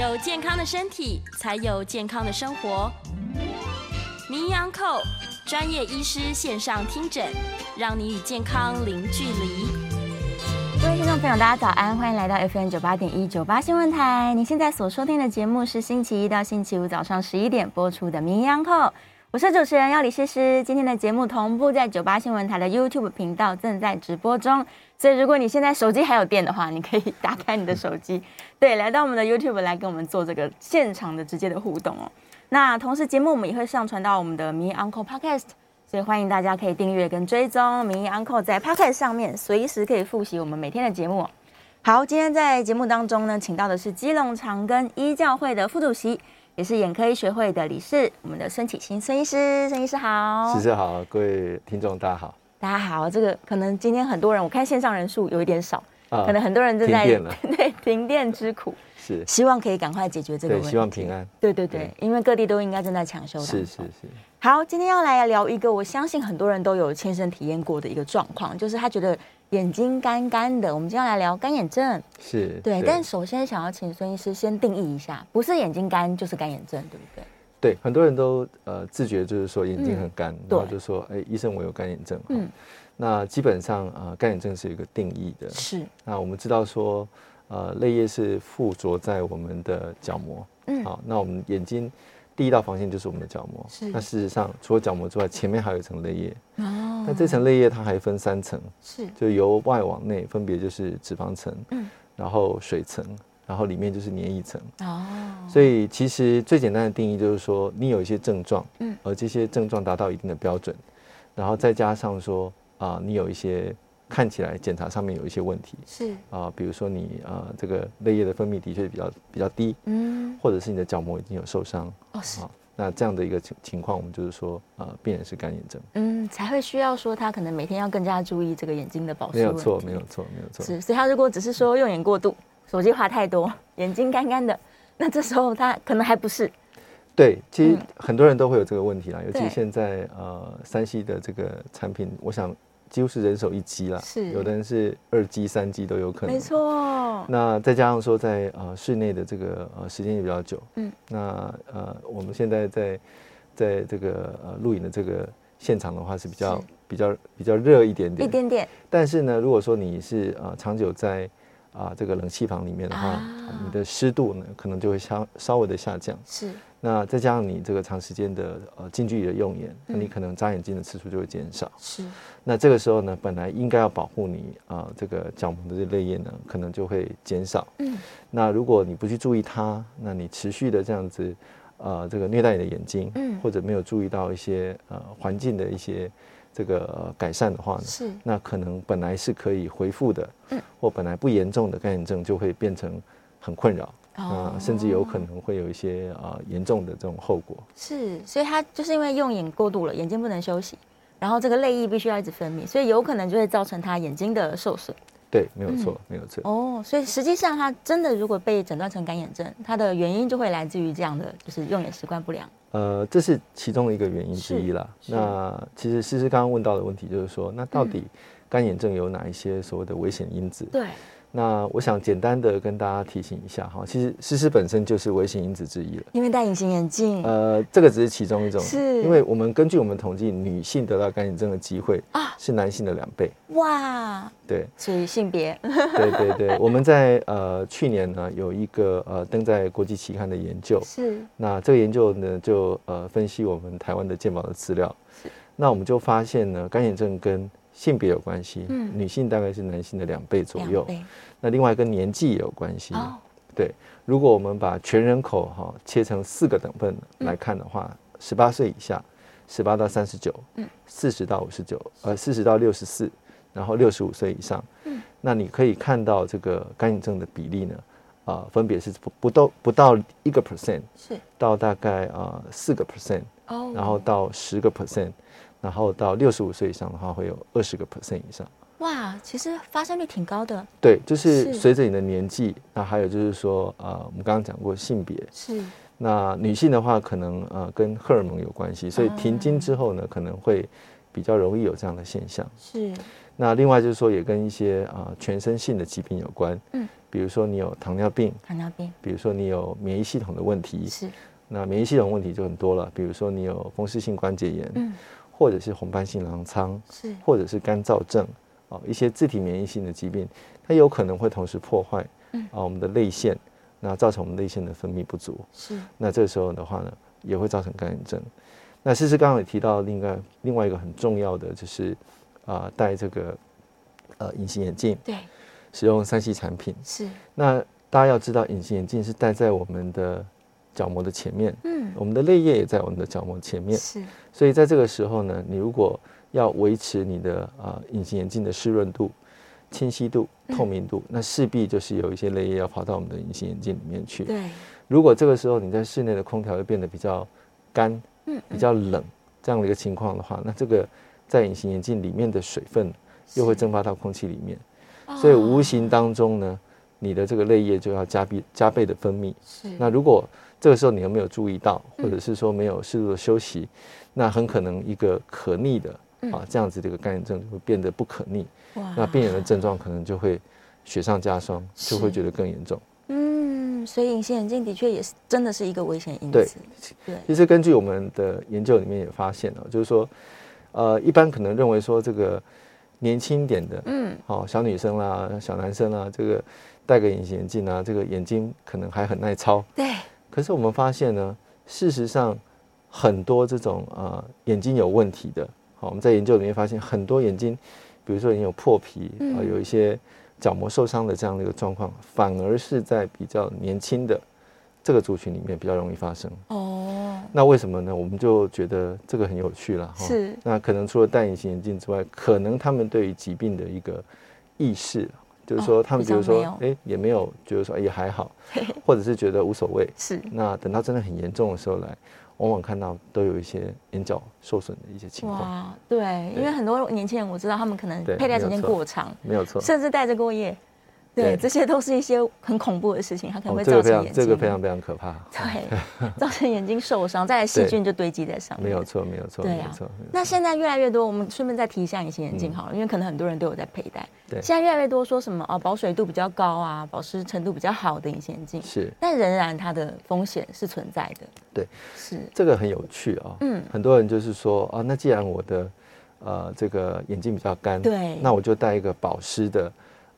有健康的身体，才有健康的生活。名医安扣专业医师线上听诊，让你与健康零距离。各位听众朋友，大家早安，欢迎来到 FM 九八点一九八新闻台。您现在所收听的节目是星期一到星期五早上十一点播出的名医安扣，我是主持人要李诗诗。今天的节目同步在九八新闻台的 YouTube 频道正在直播中，所以如果你现在手机还有电的话，你可以打开你的手机，对，来到我们的 YouTube 来跟我们做这个现场的直接的互动哦。那同时节目我们也会上传到我们的名医 Uncle Podcast，所以欢迎大家可以订阅跟追踪名医 Uncle 在 Podcast 上面随时可以复习我们每天的节目。好，今天在节目当中呢，请到的是基隆长庚医教会的副主席，也是眼科医学会的理事，我们的孙启新孙医师，孙医师好，诗诗好，各位听众大家好，大家好，这个可能今天很多人，我看线上人数有一点少，啊、可能很多人正在停电了，对停电之苦。是希望可以赶快解决这个问题。希望平安。对对对，对因为各地都应该正在抢修的。是是是。好，今天要来聊一个我相信很多人都有亲身体验过的一个状况，就是他觉得眼睛干干的。我们今天要来聊干眼症。是。对，对但首先想要请孙医师先定义一下，不是眼睛干就是干眼症，对不对？对，很多人都呃自觉就是说眼睛很干，嗯、然后就说哎，医生我有干眼症。嗯。那基本上呃干眼症是一个定义的。是。那我们知道说。呃，泪液是附着在我们的角膜，嗯，好，那我们眼睛第一道防线就是我们的角膜，是。那事实上，除了角膜之外，前面还有一层泪液，哦。那这层泪液它还分三层，是，就由外往内，分别就是脂肪层，嗯，然后水层，然后里面就是黏液层，哦。所以其实最简单的定义就是说，你有一些症状，嗯，而这些症状达到一定的标准，然后再加上说啊，呃，你有一些。看起来检查上面有一些问题，是啊，比如说你啊，这个泪液的分泌的确比较比较低，嗯，或者是你的角膜已经有受伤，哦，是，那这样的一个情情况，我们就是说啊，病人是干眼症，嗯，才会需要说他可能每天要更加注意这个眼睛的保湿。没有错，没有错，没有错。是，所以他如果只是说用眼过度，手机滑太多，眼睛干干的，那这时候他可能还不是。对，其实很多人都会有这个问题啦，尤其现在呃三 C 的这个产品，我想。几乎是人手一机了，是有的人是二机、三机都有可能。没错。那再加上说在呃室内的这个呃时间也比较久，嗯，那呃我们现在在在这个呃录影的这个现场的话是比较比较比较热一点点，一点点。但是呢，如果说你是呃长久在啊这个冷气房里面的话，啊、你的湿度呢可能就会稍稍微的下降。是。那再加上你这个长时间的呃近距离的用眼，那你可能眨眼睛的次数就会减少。是。那这个时候呢，本来应该要保护你啊、呃，这个角膜的这泪液呢，可能就会减少。嗯。那如果你不去注意它，那你持续的这样子，呃，这个虐待你的眼睛，嗯，或者没有注意到一些呃环境的一些这个、呃、改善的话呢，是。那可能本来是可以恢复的，嗯，或本来不严重的干眼症就会变成很困扰。啊、呃，甚至有可能会有一些啊呃、严重的这种后果。是，所以他就是因为用眼过度了，眼睛不能休息，然后这个泪液必须要一直分泌，所以有可能就会造成他眼睛的受损。对，没有错，嗯、没有错。哦，所以实际上他真的如果被诊断成干眼症，它的原因就会来自于这样的，就是用眼习惯不良。呃，这是其中一个原因之一啦。那其实诗诗刚刚问到的问题就是说，那到底干眼症有哪一些所谓的危险因子？对。那我想简单的跟大家提醒一下哈，其实诗诗本身就是危险因子之一了，因为戴隐形眼镜。呃，这个只是其中一种，是因为我们根据我们统计，女性得到干眼症的机会啊是男性的两倍。哇，对，所以性别。对对对，我们在呃去年呢有一个呃登在国际期刊的研究，是那这个研究呢就呃分析我们台湾的健保的资料，是那我们就发现呢干眼症跟性别有关系，嗯，女性大概是男性的两倍左右。那另外跟年纪也有关系，哦，对。如果我们把全人口哈切成四个等份来看的话，十八岁以下，十八到三十九，嗯，四十到五十九，呃，四十到六十四，然后六十五岁以上，嗯，那你可以看到这个干眼症的比例呢，啊，呃，分别是不不到不到一个 percent，是。到大概啊四个 percent，哦，然后到十个 percent。然后到六十五岁以上的话，会有二十个 percent 以上。哇，其实发生率挺高的。对，就是随着你的年纪，那还有就是说，呃，我们刚刚讲过性别是。那女性的话，可能呃跟荷尔蒙有关系，所以停经之后呢，可能会比较容易有这样的现象。是。那另外就是说，也跟一些啊、呃、全身性的疾病有关。嗯。比如说你有糖尿病，糖尿病，比如说你有免疫系统的问题，是。那免疫系统问题就很多了，比如说你有风湿性关节炎，嗯，或者是红斑性狼疮，是，或者是干燥症，哦，一些自体免疫性的疾病，它有可能会同时破坏，嗯，啊，我们的泪腺，那造成我们泪腺的分泌不足，是。那这个时候的话呢，也会造成干眼症。那诗诗刚刚也提到另外另外一个很重要的就是，啊，戴这个呃隐形眼镜，对，使用三 C 产品是。那大家要知道，隐形眼镜是戴在我们的。角膜的前面，嗯，我们的泪液也在我们的角膜前面，是，所以在这个时候呢，你如果要维持你的啊隐形眼镜的湿润度、清晰度、透明度，那势必就是有一些泪液要跑到我们的隐形眼镜里面去。对，如果这个时候你在室内的空调又变得比较干，嗯，比较冷这样的一个情况的话，那这个在隐形眼镜里面的水分又会蒸发到空气里面，所以无形当中呢，你的这个泪液就要加倍加倍的分泌。是，那如果这个时候你有没有注意到，或者是说没有适度的休息，嗯、那很可能一个可逆的、嗯、啊这样子的一个干眼症就会变得不可逆，那病人的症状可能就会雪上加霜，就会觉得更严重。嗯，所以隐形眼镜的确也是真的是一个危险因子。对，其实根据我们的研究里面也发现了，就是说，呃，一般可能认为说这个年轻点的，嗯，好、哦、小女生啦、小男生啦，这个戴个隐形眼镜啊，这个眼睛可能还很耐操。对。可是我们发现呢，事实上很多这种呃眼睛有问题的，好，我们在研究里面发现很多眼睛，比如说你有破皮啊，有一些角膜受伤的这样的一个状况，反而是在比较年轻的这个族群里面比较容易发生。哦，那为什么呢？我们就觉得这个很有趣了。是，那可能除了戴隐形眼镜之外，可能他们对于疾病的一个意识。就是说，他们比如说，哎、欸，也没有觉得说，也还好，或者是觉得无所谓。是。那等到真的很严重的时候来，往往看到都有一些眼角受损的一些情况。哇，对，对因为很多年轻人我知道，他们可能佩戴时间过长，没有错，甚至戴着过夜。对，这些都是一些很恐怖的事情，它可能会造成眼睛，这个非常非常可怕。对，造成眼睛受伤，再来细菌就堆积在上面。没有错，没有错，对啊。那现在越来越多，我们顺便再提一下隐形眼镜好了，因为可能很多人都有在佩戴。对。现在越来越多说什么哦，保水度比较高啊，保湿程度比较好的隐形眼镜是，但仍然它的风险是存在的。对，是这个很有趣啊。嗯。很多人就是说啊，那既然我的呃这个眼睛比较干，对，那我就戴一个保湿的。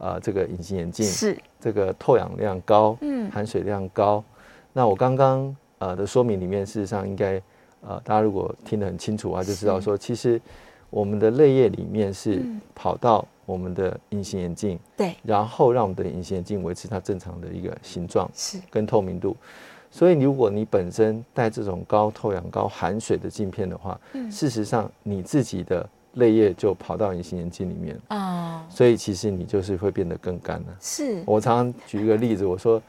啊、呃，这个隐形眼镜是这个透氧量高，嗯，含水量高。那我刚刚呃的说明里面，事实上应该呃大家如果听得很清楚啊，就知道说，其实我们的泪液里面是跑到我们的隐形眼镜，对，然后让我们的隐形眼镜维持它正常的一个形状是跟透明度。所以如果你本身戴这种高透氧、高含水的镜片的话，嗯，事实上你自己的。泪液就跑到隐形眼镜里面啊，oh. 所以其实你就是会变得更干了。是，我常常举一个例子，我说，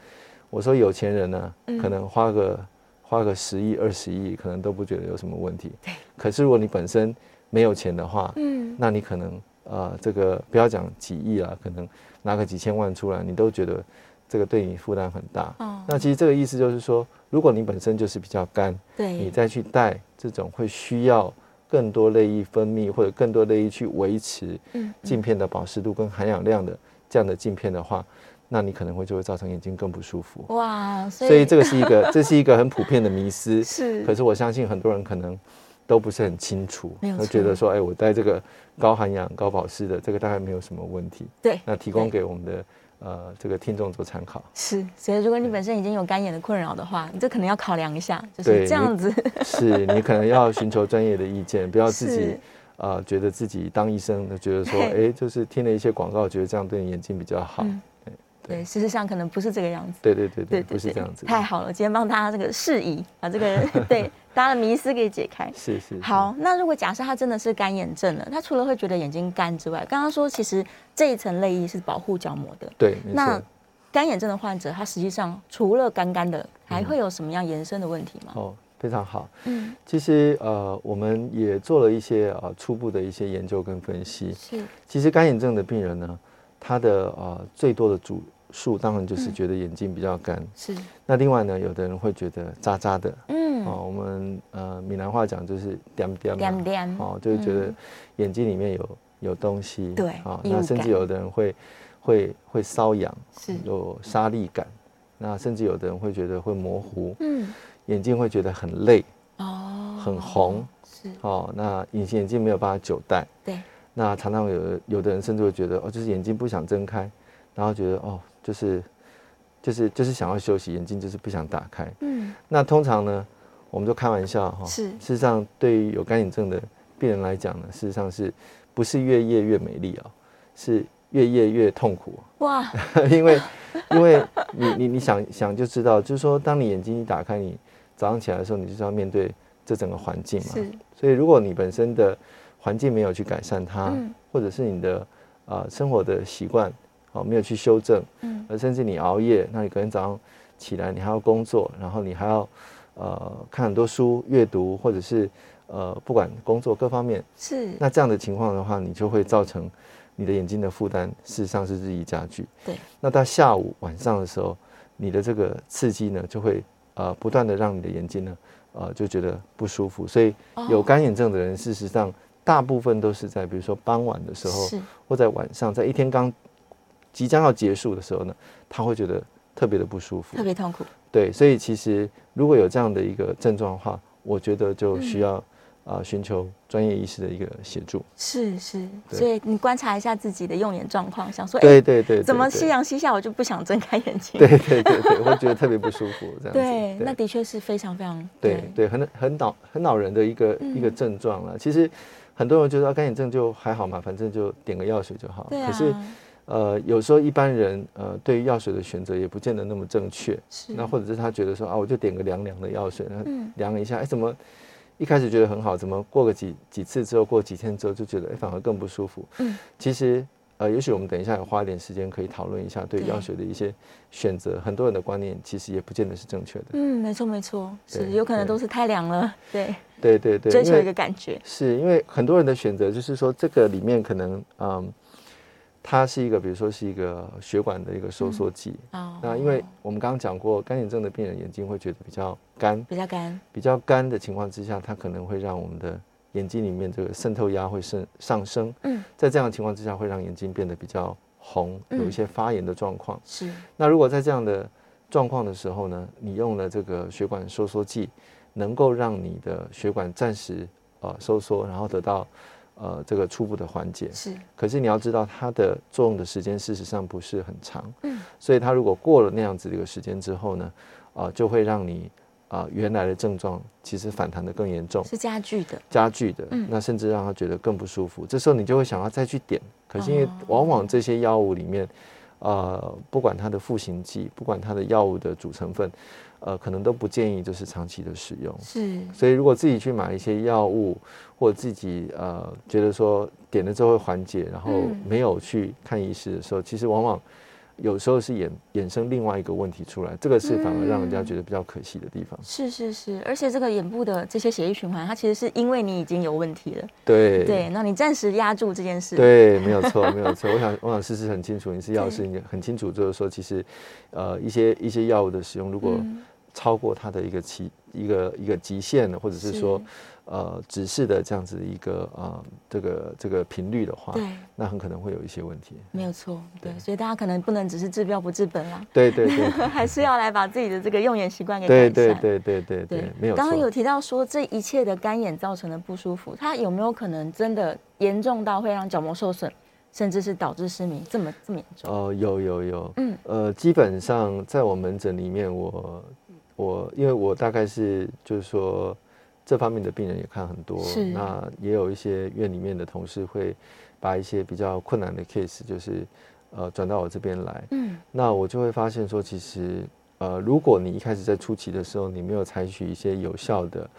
我说有钱人呢，嗯、可能花个花个十亿、二十亿，可能都不觉得有什么问题。对。可是如果你本身没有钱的话，嗯，那你可能呃，这个不要讲几亿啊，可能拿个几千万出来，你都觉得这个对你负担很大。哦。Oh. 那其实这个意思就是说，如果你本身就是比较干，对，你再去戴这种会需要。更多泪液分泌或者更多泪液去维持镜片的保湿度跟含氧量的这样的镜片的话，那你可能会就会造成眼睛更不舒服。哇，所以，所以这个是一个 这是一个很普遍的迷思。是，可是我相信很多人可能都不是很清楚，会觉得说，哎，我戴这个高含氧、高保湿的这个大概没有什么问题。对，那提供给我们的。呃，这个听众做参考。是，所以如果你本身已经有干眼的困扰的话，你这可能要考量一下，就是这样子。是你可能要寻求专业的意见，不要自己啊、呃，觉得自己当医生的，觉得说，哎，就是听了一些广告，觉得这样对你眼睛比较好。嗯对，事实上可能不是这个样子。对对对对，不是这样子。太好了，今天帮大家这个释疑，把这个 对大家的迷思给解开。是是。好，那如果假设他真的是干眼症了，他除了会觉得眼睛干之外，刚刚说其实这一层泪液是保护角膜的。对。那干眼症的患者，他实际上除了干干的，还会有什么样延伸的问题吗？哦，非常好。嗯。其实呃，我们也做了一些呃初步的一些研究跟分析。是。其实干眼症的病人呢，他的呃最多的主数当然就是觉得眼睛比较干，嗯、是。那另外呢，有的人会觉得渣渣的，嗯，哦，我们呃闽南话讲就是点点点点，哦，就是觉得眼睛里面有有东西，对，啊，那甚至有的人会会会瘙痒，是。有沙粒感，那甚至有的人会觉得会模糊，嗯，眼睛会觉得很累，哦，很红，是，哦，那隐形眼镜没有办法久戴，对，那常常有有的人甚至会觉得哦，就是眼睛不想睁开，然后觉得哦，就是就是就是想要休息，眼睛就是不想打开，嗯，那通常呢，我们就开玩笑哈，是，事实上对于有干眼症的病人来讲呢，事实上是不是越夜越美丽哦？是越夜越痛苦哇！因为因为你你你想想就知道，就是说，当你眼睛一打开，你早上起来的时候，你就是要面对这整个环境嘛。是。所以，如果你本身的环境没有去改善它，嗯、或者是你的啊、呃、生活的习惯啊没有去修正，嗯，而甚至你熬夜，那你隔天早上起来，你还要工作，然后你还要呃看很多书阅读，或者是。呃，不管工作各方面是，那这样的情况的话，你就会造成你的眼睛的负担，事实上是日益加剧。对，那到下午晚上的时候，你的这个刺激呢，就会呃不断的让你的眼睛呢，呃就觉得不舒服。所以有干眼症的人，事实上大部分都是在比如说傍晚的时候，是或在晚上，在一天刚即将要结束的时候呢，他会觉得特别的不舒服，特别痛苦。对，所以其实如果有这样的一个症状的话，我觉得就需要、嗯。啊，寻求专业医师的一个协助。是是，所以你观察一下自己的用眼状况，想说，对对对，怎么夕阳西下我就不想睁开眼睛？对对对对，我会觉得特别不舒服，这样子。对，那的确是非常非常对对，很很恼很恼人的一个一个症状了。其实很多人觉得干眼症就还好嘛，反正就点个药水就好。可是呃，有时候一般人呃，对于药水的选择也不见得那么正确。是。那或者是他觉得说啊，我就点个凉凉的药水，然后凉一下，哎，怎么？一开始觉得很好，怎么过个几几次之后，过几天之后就觉得哎，反而更不舒服。嗯，其实呃，也许我们等一下有花一点时间可以讨论一下对药水的一些选择。很多人的观念其实也不见得是正确的。嗯，没错没错，是有可能都是太凉了。对对对对，追求一个感觉。是因为很多人的选择就是说，这个里面可能嗯。它是一个，比如说是一个血管的一个收缩剂。哦。那因为我们刚刚讲过，干眼症的病人眼睛会觉得比较干，比较干，比较干的情况之下，它可能会让我们的眼睛里面这个渗透压会上上升。嗯。在这样的情况之下，会让眼睛变得比较红，有一些发炎的状况。是。那如果在这样的状况的时候呢，你用了这个血管收缩剂，能够让你的血管暂时呃收缩，然后得到。呃，这个初步的缓解。是，可是你要知道它的作用的时间事实上不是很长，嗯，所以它如果过了那样子的一个时间之后呢，啊、呃，就会让你啊、呃、原来的症状其实反弹的更严重，是加剧的，加剧的，嗯，那甚至让他觉得更不舒服，这时候你就会想要再去点，可是因为往往这些药物里面，呃，不管它的复形剂，不管它的药物的主成分。呃，可能都不建议就是长期的使用。是，所以如果自己去买一些药物，或者自己呃觉得说点了之后会缓解，然后没有去看医师的时候，嗯、其实往往有时候是衍衍生另外一个问题出来，这个是反而让人家觉得比较可惜的地方。是是是，而且这个眼部的这些血液循环，它其实是因为你已经有问题了。对对，那你暂时压住这件事。对，没有错，没有错。我想我想事实很清楚，你是药师，你很清楚，就是说其实呃一些一些药物的使用，如果、嗯超过它的一个期一个一个极限的，或者是说，是呃，指示的这样子一个呃，这个这个频率的话，对，那很可能会有一些问题。没有错，对，所以大家可能不能只是治标不治本啦。对对对，还是要来把自己的这个用眼习惯给改善。对对对对对对，没有。刚刚有提到说，这一切的干眼造成的不舒服，它有没有可能真的严重到会让角膜受损？甚至是导致失明，这么这么严重？哦、呃，有有有，嗯，呃，基本上在我门诊里面，我我因为我大概是就是说这方面的病人也看很多，那也有一些院里面的同事会把一些比较困难的 case 就是呃转到我这边来，嗯，那我就会发现说，其实呃，如果你一开始在初期的时候，你没有采取一些有效的。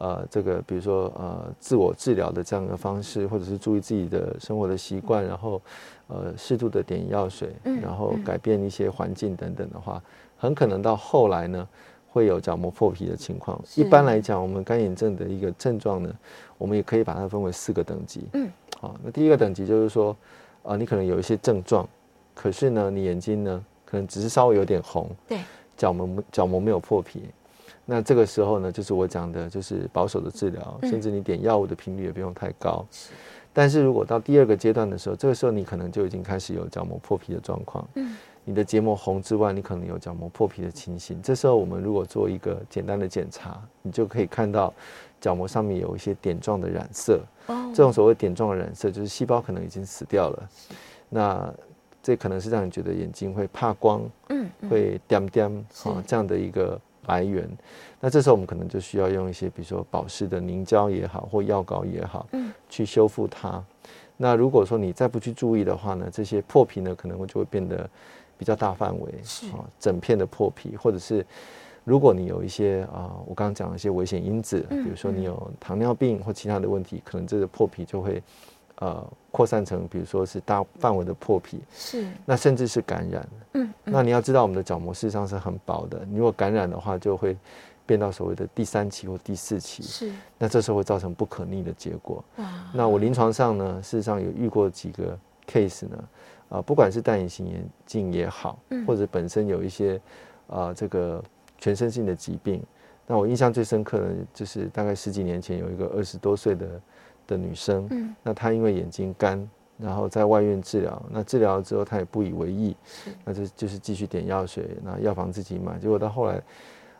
呃，这个比如说呃，自我治疗的这样的方式，或者是注意自己的生活的习惯，然后呃，适度的点药水，然后改变一些环境等等的话，很可能到后来呢，会有角膜破皮的情况。一般来讲，我们干眼症的一个症状呢，我们也可以把它分为四个等级。嗯，好，那第一个等级就是说，啊，你可能有一些症状，可是呢，你眼睛呢，可能只是稍微有点红，对，角膜角膜没有破皮。那这个时候呢，就是我讲的，就是保守的治疗，甚至你点药物的频率也不用太高。但是如果到第二个阶段的时候，这个时候你可能就已经开始有角膜破皮的状况。嗯，你的结膜红之外，你可能有角膜破皮的情形。这时候我们如果做一个简单的检查，你就可以看到角膜上面有一些点状的染色。哦，这种所谓点状的染色，就是细胞可能已经死掉了。那这可能是让你觉得眼睛会怕光，嗯，会点点啊这样的一个来源。那这时候我们可能就需要用一些，比如说保湿的凝胶也好，或药膏也好，嗯，去修复它。那如果说你再不去注意的话呢，这些破皮呢可能会就会变得比较大范围，是啊，整片的破皮，或者是如果你有一些啊，我刚刚讲的一些危险因子，比如说你有糖尿病或其他的问题，可能这个破皮就会。呃，扩散成比如说是大范围的破皮，是，那甚至是感染，嗯，嗯，那你要知道我们的角膜事实上是很薄的，你如果感染的话，就会变到所谓的第三期或第四期，是，那这时候会造成不可逆的结果。哇，那我临床上呢，事实上有遇过几个 case 呢，啊、呃，不管是戴隐形眼镜也好，嗯，或者本身有一些啊、呃、这个全身性的疾病，那我印象最深刻的，就是大概十几年前有一个二十多岁的。的女生，嗯，那她因为眼睛干，然后在外院治疗，那治疗之后她也不以为意，那就就是继续点药水，那药房自己买，结果到后来，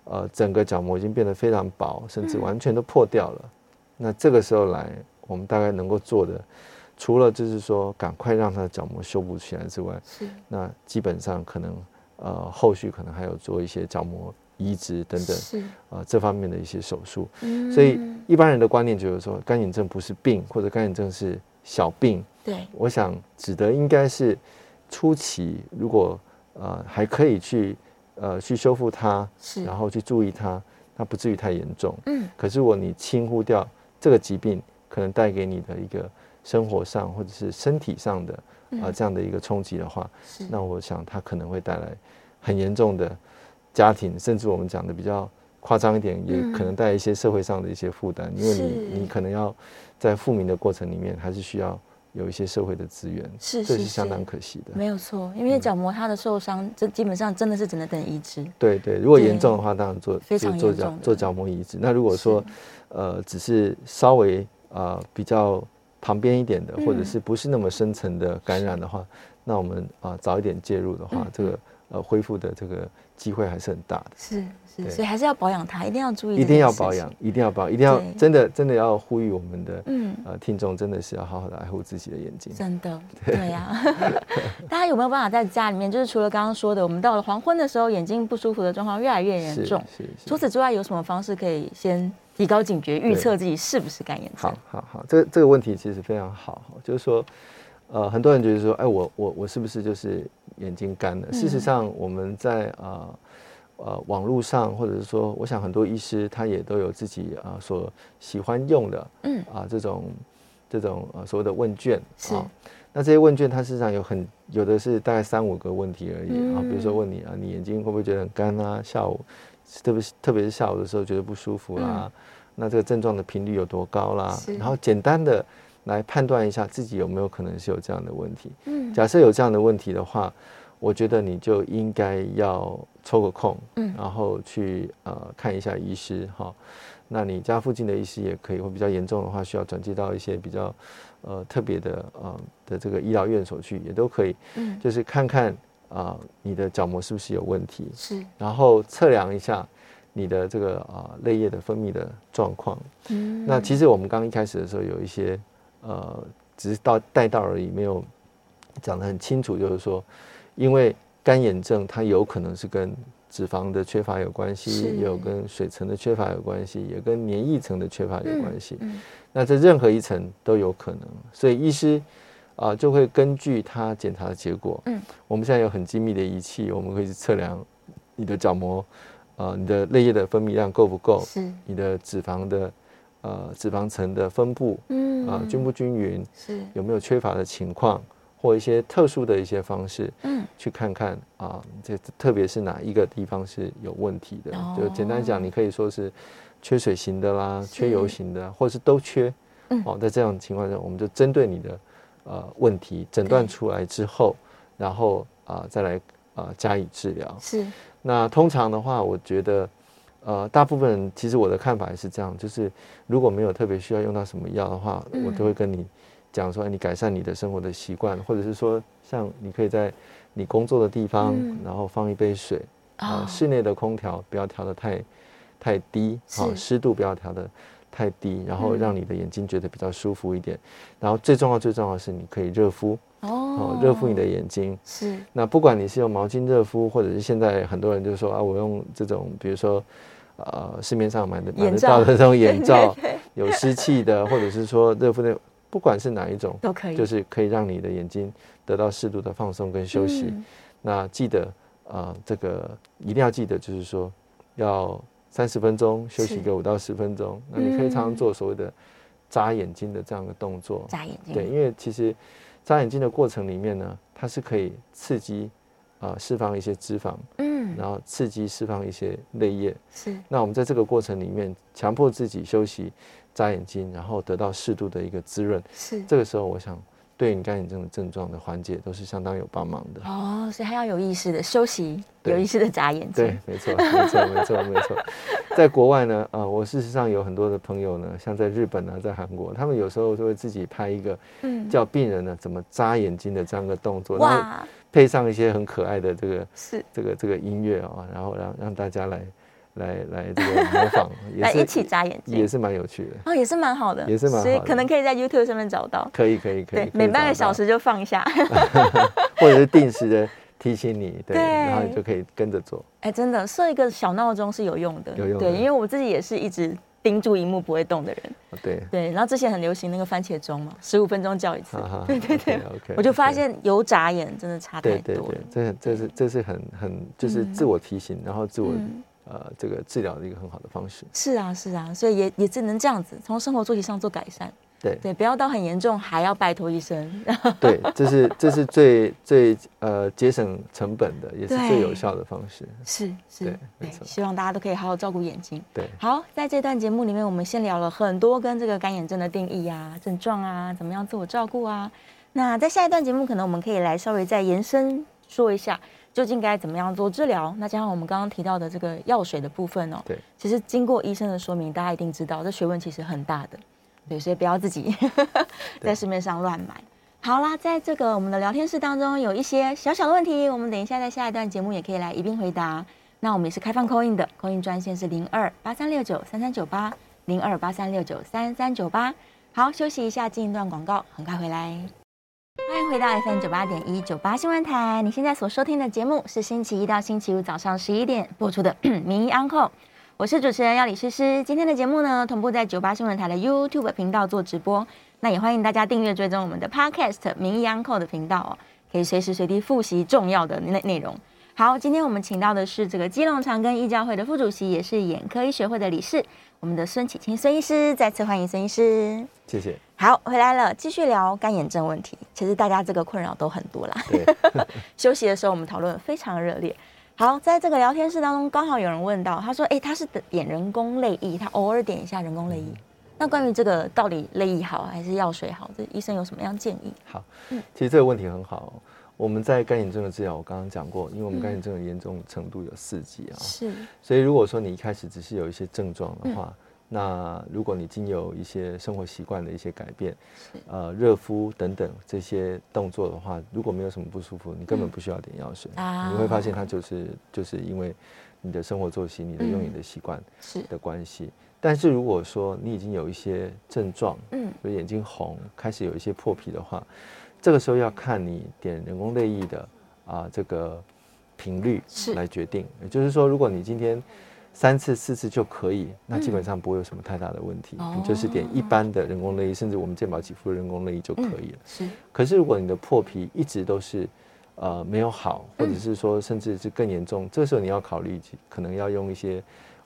呃，整个角膜已经变得非常薄，甚至完全都破掉了。嗯、那这个时候来，我们大概能够做的，除了就是说赶快让她的角膜修补起来之外，是，那基本上可能，呃，后续可能还有做一些角膜。移植等等，是啊，这方面的一些手术，嗯，所以一般人的观念就是说，干眼症不是病，或者干眼症是小病。对，我想指的应该是初期，如果呃还可以去呃去修复它，是，然后去注意它，那不至于太严重。嗯，可是如果你轻忽掉这个疾病可能带给你的一个生活上或者是身体上的啊这样的一个冲击的话，是，那我想它可能会带来很严重的。家庭，甚至我们讲的比较夸张一点，也可能带一些社会上的一些负担，嗯，因为你你可能要在复明的过程里面，还是需要有一些社会的资源，是，这是相当可惜的。没有错，因为角膜它的受伤，这基本上真的是只能等移植。对对，如果严重的话，当然做非常做角做角膜移植。那如果说呃只是稍微啊、呃、比较旁边一点的，或者是不是那么深层的感染的话，那我们啊、呃、早一点介入的话，嗯、这个呃恢复的这个。机会还是很大的，是是，所以还是要保养它，一定要注意，一定要保养，一定要保养，一定要真的真的要呼吁我们的嗯呃听众，真的是要好好的爱护自己的眼睛，真的 对呀。大家有没有办法在家里面，就是除了刚刚说的，我们到了黄昏的时候，眼睛不舒服的状况越来越严重，是是。除此之外，有什么方式可以先提高警觉，预测自己是不是干眼症？好好好，这个这个问题其实非常好，就是说。呃，很多人觉得说，哎，我我我是不是就是眼睛干了？嗯、事实上，我们在呃呃网络上，或者是说，我想很多医师他也都有自己啊、呃、所喜欢用的，嗯啊、呃、这种这种呃所谓的问卷啊。那这些问卷，它事实上有很有的是大概三五个问题而已、嗯、啊。比如说问你啊，你眼睛会不会觉得很干啊？下午特别特别是下午的时候觉得不舒服啦、啊嗯。那这个症状的频率有多高啦？然后简单的。来判断一下自己有没有可能是有这样的问题。嗯，假设有这样的问题的话，我觉得你就应该要抽个空，嗯，然后去呃看一下医师哈。那你家附近的医师也可以，或比较严重的话，需要转接到一些比较呃特别的呃的这个医疗院所去，也都可以。嗯，就是看看啊、呃、你的角膜是不是有问题，是，然后测量一下你的这个啊泪液的分泌的状况。嗯，那其实我们刚一开始的时候有一些。呃，只是到带到而已，没有讲得很清楚。就是说，因为干眼症它有可能是跟脂肪的缺乏有关系，也有跟水层的缺乏有关系，也跟黏液层的缺乏有关系。嗯嗯、那这任何一层都有可能，所以医师啊、呃、就会根据他检查的结果。嗯，我们现在有很精密的仪器，我们可以去测量你的角膜，呃，你的泪液的分泌量够不够？是你的脂肪的。呃，脂肪层的分布，嗯，啊、呃，均不均匀，是有没有缺乏的情况，或一些特殊的一些方式，嗯，去看看啊，这、呃、特别是哪一个地方是有问题的。哦、就简单讲，你可以说是缺水型的啦，缺油型的，或者是都缺。嗯，哦，在这样的情况下，我们就针对你的呃问题诊断出来之后，然后啊、呃、再来啊、呃、加以治疗。是。那通常的话，我觉得。呃，大部分人其实我的看法也是这样，就是如果没有特别需要用到什么药的话，嗯、我都会跟你讲说，你改善你的生活的习惯，或者是说，像你可以在你工作的地方，嗯、然后放一杯水，啊、哦，室内的空调不要调的太太低，啊，湿度不要调的太低，然后让你的眼睛觉得比较舒服一点。嗯、然后最重要最重要的是，你可以热敷，哦，热敷你的眼睛。是。那不管你是用毛巾热敷，或者是现在很多人就说啊，我用这种，比如说。呃，市面上买的买得到的这种眼 罩，有湿气的，或者是说热敷的，不管是哪一种都可以，就是可以让你的眼睛得到适度的放松跟休息。嗯、那记得，呃，这个一定要记得，就是说要三十分钟休息个五到十分钟。那你可以常常做所谓的眨眼睛的这样的动作。眨眼睛。对，因为其实眨眼睛的过程里面呢，它是可以刺激。啊，释放一些脂肪，嗯，然后刺激释放一些泪液，是。那我们在这个过程里面，强迫自己休息，眨眼睛，然后得到适度的一个滋润，是。这个时候，我想对你干眼症的症状的缓解都是相当有帮忙的。哦，所以还要有意识的休息，有意识的眨眼睛。对，没错，没错，没错，没错。在国外呢，啊，我事实上有很多的朋友呢，像在日本啊，在韩国，他们有时候就会自己拍一个，嗯，叫病人呢怎么眨眼睛的这样一个动作。哇。配上一些很可爱的这个是。这个这个音乐啊，然后让让大家来来来这个模仿，来一起眨眼睛，也是蛮有趣的。哦，也是蛮好的，也是蛮好的，所以可能可以在 YouTube 上面找到，可以可以可以，每半个小时就放一下，或者是定时的提醒你，对，然后你就可以跟着做。哎，真的设一个小闹钟是有用的，有用，对，因为我自己也是一直。盯住荧幕不会动的人，对。对，然后之前很流行那个番茄钟嘛，十五分钟叫一次，对对对。我就发现油眨眼真的差太多了。对。对对，这这是这是很很就是自我提醒，然后自我呃这个治疗的一个很好的方式。是啊是啊，所以也也只能这样子，从生活作息上做改善。对对，不要到很严重还要拜托医生。对，这是这是最最呃节省成本的，也是最有效的方式。是是，对，没错。希望大家都可以好好照顾眼睛。对，好，在这段节目里面，我们先聊了很多跟这个干眼症的定义啊、症状啊、怎么样自我照顾啊。那在下一段节目，可能我们可以来稍微再延伸说一下，究竟该怎么样做治疗。那加上我们刚刚提到的这个药水的部分哦，对，其实经过医生的说明，大家一定知道这学问其实很大的。对，所以不要自己 在市面上乱买。好啦，在这个我们的聊天室当中，有一些小小的问题，我们等一下在下一段节目也可以来一并回答。那我们也是开放 call in 的，call in 专线是零二八三六九三三九八零二八三六九三三九八。好，休息一下，进一段广告，很快回来。欢迎回到 FM 九八点一九八新闻台，你现在所收听的节目是星期一到星期五早上十一点播出的《名医 Uncle》。我是主持人要李诗诗，今天的节目呢，同步在九八新闻台的 YouTube 频道做直播，那也欢迎大家订阅追踪我们的 Podcast 名医 Uncle 的频道哦，可以随时随地复习重要的内内容。好，今天我们请到的是这个基隆长庚医教会的副主席，也是眼科医学会的理事，我们的孙启清孙医师，再次欢迎孙医师。谢谢。好，回来了，继续聊干眼症问题。其实大家这个困扰都很多啦。休息的时候我们讨论非常热烈。好，在这个聊天室当中，刚好有人问到，他说：“哎，他是点人工泪液，他偶尔点一下人工泪液。嗯、那关于这个，到底泪液好还是药水好？这医生有什么样建议？”好，嗯，其实这个问题很好。我们在干眼症的治疗，我刚刚讲过，因为我们干眼症的严重程度有四级啊，是。所以如果说你一开始只是有一些症状的话，嗯那如果你经有一些生活习惯的一些改变，呃，热敷等等这些动作的话，如果没有什么不舒服，你根本不需要点药水。嗯、你会发现它就是就是因为你的生活作息、你的用眼的习惯是的关系。嗯、但是如果说你已经有一些症状，嗯，比如眼睛红，开始有一些破皮的话，这个时候要看你点人工泪液的啊、呃、这个频率来决定。也就是说，如果你今天三次四次就可以，那基本上不会有什么太大的问题。嗯、你就是点一般的人工内衣，甚至我们健保给付的人工内衣就可以了。嗯、是。可是如果你的破皮一直都是，呃，没有好，或者是说甚至是更严重，嗯、这时候你要考虑可能要用一些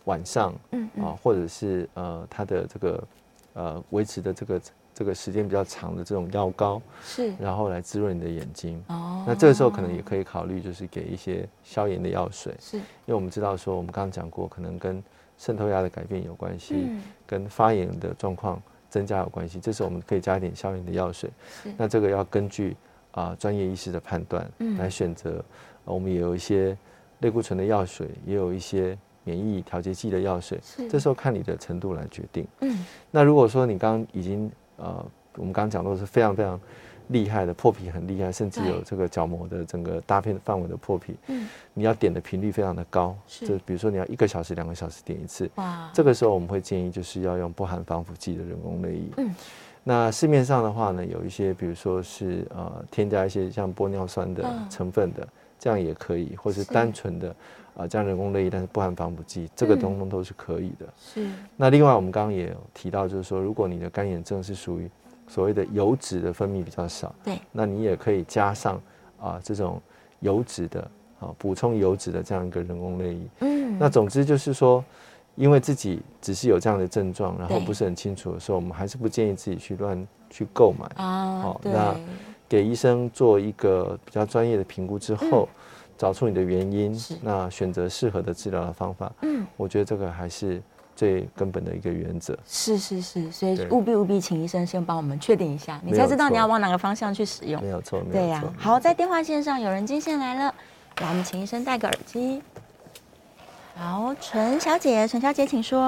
晚上，嗯啊，或者是呃它的这个呃维持的这个。这个时间比较长的这种药膏是，然后来滋润你的眼睛。哦，那这个时候可能也可以考虑，就是给一些消炎的药水。是，因为我们知道说，我们刚刚讲过，可能跟渗透压的改变有关系，嗯、跟发炎的状况增加有关系。这时候我们可以加一点消炎的药水。是，那这个要根据啊、呃、专业医师的判断来选择。嗯、我们也有一些类固醇的药水，也有一些免疫调节剂的药水。是，这时候看你的程度来决定。嗯，那如果说你刚刚已经呃，我们刚刚讲到是非常非常厉害的破皮很厉害，甚至有这个角膜的整个大片范围的破皮。嗯，你要点的频率非常的高，就比如说你要一个小时、两个小时点一次。哇，这个时候我们会建议就是要用不含防腐剂的人工泪液。嗯，那市面上的话呢，有一些比如说是呃添加一些像玻尿酸的成分的，嗯、这样也可以，或是单纯的。啊，这样人工泪液，但是不含防腐剂，这个通通都是可以的。是。那另外，我们刚刚也有提到，就是说，如果你的干眼症是属于所谓的油脂的分泌比较少，对，那你也可以加上啊这种油脂的啊补充油脂的这样一个人工泪液。嗯。那总之就是说，因为自己只是有这样的症状，然后不是很清楚的时候，我们还是不建议自己去乱去购买啊。好，那给医生做一个比较专业的评估之后。嗯找出你的原因，那选择适合的治疗的方法。嗯，我觉得这个还是最根本的一个原则。是是是，所以务必务必请医生先帮我们确定一下，你才知道你要往哪个方向去使用。没有错，对呀、啊。好，在电话线上有人接线来了，来，我们请医生戴个耳机。好，陈小姐，陈小姐，请说。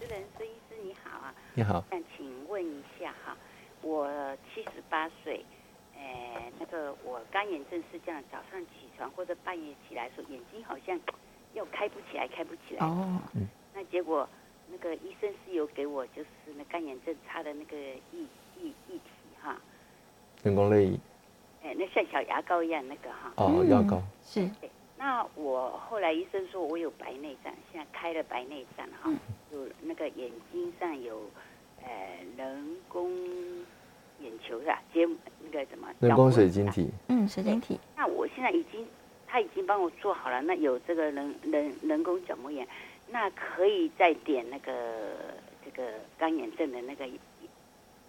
主持人孙医师你好啊。你好。想请问一下哈，我七十八岁。那个我干眼症是这样，早上起床或者半夜起来的时候，眼睛好像又开不起来，开不起来。哦，嗯。那结果那个医生是有给我就是那干眼症擦的那个液液液体哈。人工泪液。哎，那像小牙膏一样那个哈。哦，牙膏。是。那我后来医生说我有白内障，现在开了白内障哈，有那个眼睛上有呃人工。眼球是吧？结那个什么？人工水晶体。嗯，水晶体。那我现在已经，他已经帮我做好了。那有这个人人人工角膜炎，那可以再点那个这个干眼症的那个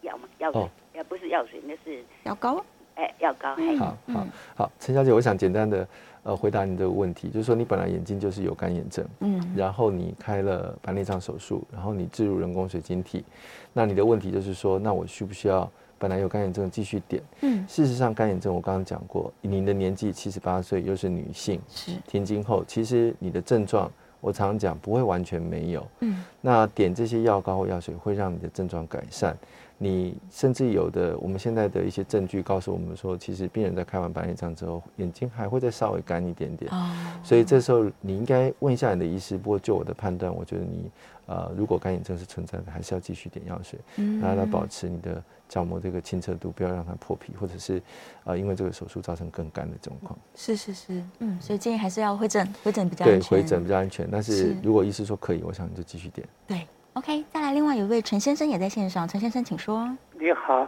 药吗？药水？呃、哦，不是药水，那是药膏。哎，药膏。嗯、好好好，陈小姐，我想简单的呃回答你这个问题，就是说你本来眼睛就是有干眼症，嗯，然后你开了白内障手术，然后你置入人工水晶体，那你的问题就是说，那我需不需要？本来有干眼症继续点，嗯，事实上干眼症我刚刚讲过，您的年纪七十八岁，又是女性，是。停经后，其实你的症状我常常讲不会完全没有，嗯，那点这些药膏或药水会让你的症状改善。你甚至有的，我们现在的一些证据告诉我们说，其实病人在开完白内障之后，眼睛还会再稍微干一点点。哦。所以这时候你应该问一下你的医师。不过就我的判断，我觉得你呃，如果干眼症是存在的，还是要继续点药水，然后来保持你的角膜这个清澈度，不要让它破皮，或者是呃，因为这个手术造成更干的状况。是是是，嗯，所以建议还是要回诊，回诊比较对，回诊比较安全。但是如果医师说可以，我想你就继续点。对。OK，外有一位陈先生也在线上。陈先生，请说。你好，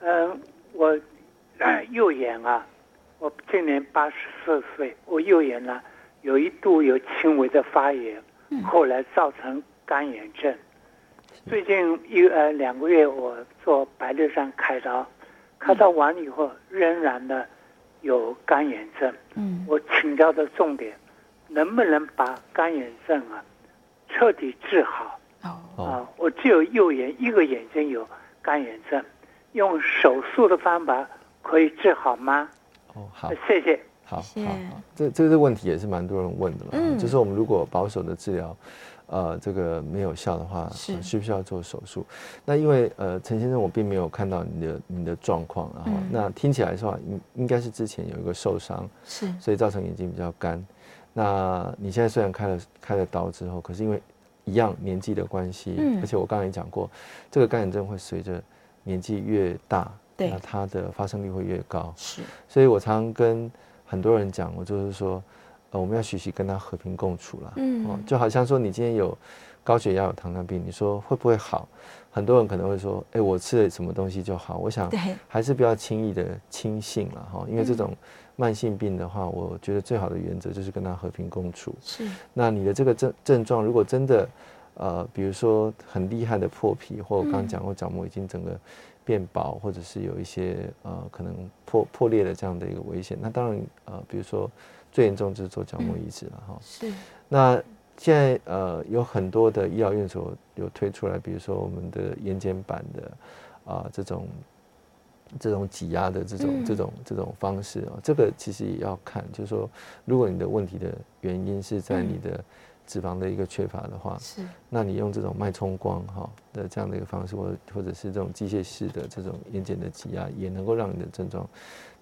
嗯、呃，我呃右眼啊，我今年八十四岁，我右眼呢有一度有轻微的发炎，嗯、后来造成干眼症。最近一呃两个月，我做白内障开刀，开刀完以后仍然呢有干眼症。嗯，我请教的重点，能不能把干眼症啊彻底治好？哦，啊，我只有右眼一个眼睛有干眼症，用手术的方法可以治好吗？哦，好，谢谢，好，好，好，这这个问题也是蛮多人问的嘛，嗯，就是我们如果保守的治疗，呃，这个没有效的话，是、呃、需不需要做手术？那因为呃，陈先生，我并没有看到你的你的状况，然后、嗯、那听起来的话，应应该是之前有一个受伤，是，所以造成眼睛比较干。那你现在虽然开了开了刀之后，可是因为一样年纪的关系，嗯、而且我刚才也讲过，这个干眼症会随着年纪越大，对，那它的发生率会越高。是，所以我常常跟很多人讲，我就是说，呃，我们要学习跟他和平共处了。嗯，哦，就好像说你今天有高血压、有糖尿病，你说会不会好？很多人可能会说，哎，我吃了什么东西就好？我想，还是不要轻易的轻信了哈，因为这种。嗯慢性病的话，我觉得最好的原则就是跟他和平共处。是。那你的这个症症状，如果真的，呃，比如说很厉害的破皮，或我刚刚讲过角膜已经整个变薄，或者是有一些呃可能破破裂的这样的一个危险，那当然呃，比如说最严重就是做角膜移植了哈。是。那现在呃有很多的医疗院所有推出来，比如说我们的眼瞼板的啊、呃、这种。这种挤压的这种、嗯、这种这种方式啊，这个其实也要看，就是说，如果你的问题的原因是在你的脂肪的一个缺乏的话，是，那你用这种脉冲光哈的这样的一个方式，或或者是这种机械式的这种眼睑的挤压，也能够让你的症状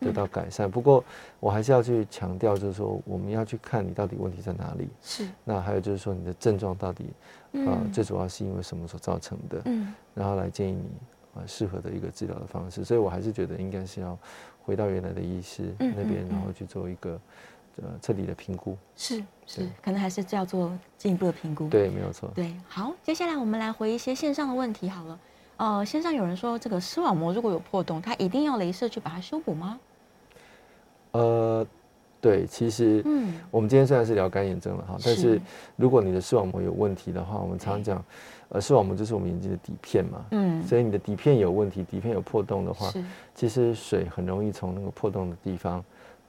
得到改善。嗯、不过我还是要去强调，就是说我们要去看你到底问题在哪里。是。那还有就是说你的症状到底啊、最主要是因为什么所造成的？嗯。然后来建议你啊适合的一个治疗的方式。所以我还是觉得应该是要回到原来的医师那边，然后去做一个。呃，彻底的评估是是，可能还是要做进一步的评估。对，没有错。对，好，接下来我们来回一些线上的问题好了。呃，线上有人说，这个视网膜如果有破洞，他一定要镭射去把它修补吗？呃，对，其实，嗯，我们今天虽然是聊干眼症了哈，但是如果你的视网膜有问题的话，我们常常讲，呃，视网膜就是我们眼睛的底片嘛，嗯，所以你的底片有问题，底片有破洞的话，其实水很容易从那个破洞的地方。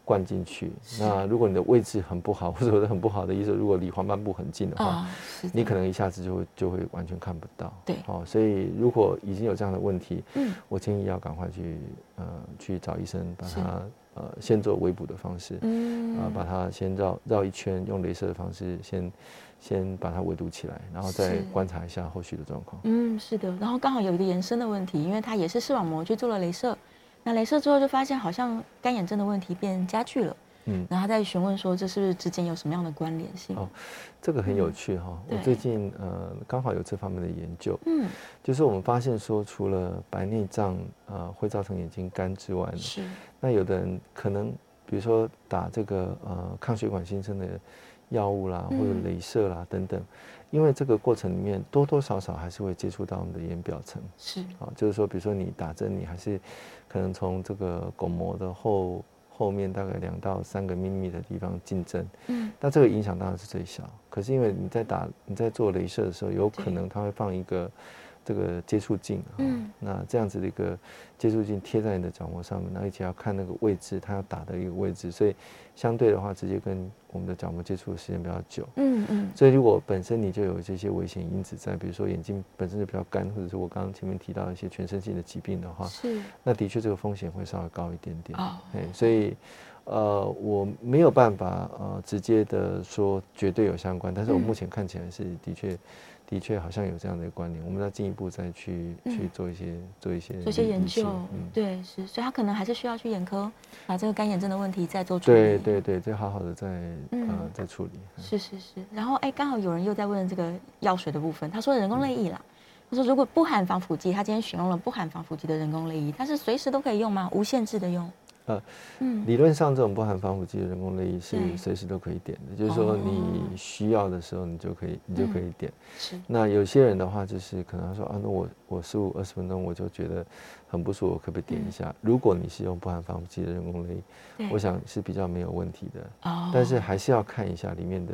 灌进去，那如果你的位置很不好，或者说很不好的意思，如果离黄斑部很近的话，哦、的。你可能一下子就会就会完全看不到。对，哦，所以如果已经有这样的问题，嗯，我建议要赶快去呃去找医生，把它呃先做围捕的方式，嗯，啊、呃，把它先绕绕一圈，用镭射的方式先先把它围堵起来，然后再观察一下后续的状况。嗯，是的，然后刚好有一个延伸的问题，因为它也是视网膜去做了镭射。那镭射之后就发现好像干眼症的问题变加剧了，嗯，然后他在询问说这是不是之间有什么样的关联性？哦，这个很有趣哈，嗯、我最近呃刚好有这方面的研究，嗯，就是我们发现说除了白内障呃会造成眼睛干之外呢，是，那有的人可能比如说打这个呃抗血管新生的药物啦，或者镭射啦等等。因为这个过程里面多多少少还是会接触到我们的眼表层，是。啊，就是说，比如说你打针，你还是可能从这个巩膜的后后面大概两到三个秘密的地方竞争，嗯，那这个影响当然是最小。可是因为你在打你在做镭射的时候，有可能它会放一个。这个接触镜，嗯，那这样子的一个接触镜贴在你的角膜上面，然后而且要看那个位置，它要打的一个位置，所以相对的话，直接跟我们的角膜接触的时间比较久，嗯嗯，所以如果本身你就有这些危险因子在，比如说眼睛本身就比较干，或者是我刚刚前面提到一些全身性的疾病的话，是，那的确这个风险会稍微高一点点，哦，哎，所以呃，我没有办法呃直接的说绝对有相关，但是我目前看起来是的确。的确好像有这样的一个关联，我们要进一步再去、嗯、去做一些做一些做一些研究，嗯、对，是，所以他可能还是需要去眼科把这个干眼症的问题再做处理，对对对，再好好的再、嗯、呃再处理。是是是，然后哎，刚好有人又在问这个药水的部分，他说人工泪液啦，他、嗯、说如果不含防腐剂，他今天使用了不含防腐剂的人工泪液，他是随时都可以用吗？无限制的用？理论上这种不含防腐剂的人工泪液是随时都可以点的，就是说你需要的时候你就可以，你就可以点。是。那有些人的话就是可能他说啊，那我我十五二十分钟我就觉得很不舒服，我可不可以点一下？如果你是用不含防腐剂的人工泪液，我想是比较没有问题的。哦。但是还是要看一下里面的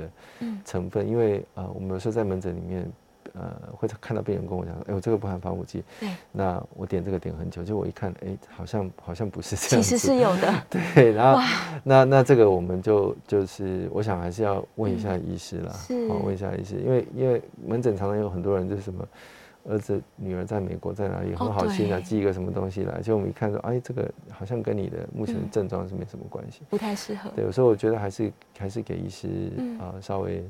成分，因为呃，我们有时候在门诊里面。呃，会看到病人跟我讲，哎，我这个不含防腐剂，对，那我点这个点很久，就我一看，哎，好像好像不是这样，其实是有的，对，然后那那这个我们就就是，我想还是要问一下医师啦，问一下医师，因为因为门诊常常有很多人就是什么儿子女儿在美国在哪里，很好心啊，寄一个什么东西来，就我们一看说，哎，这个好像跟你的目前的症状是没什么关系，不太适合，对，有时候我觉得还是还是给医师啊、呃、稍微。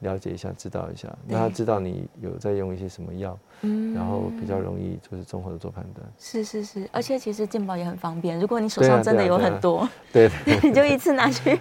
了解一下，知道一下，让他知道你有在用一些什么药，嗯，然后比较容易就是综合的做判断。是是是，而且其实健保也很方便，如果你手上真的有很多，对，你就一次拿去，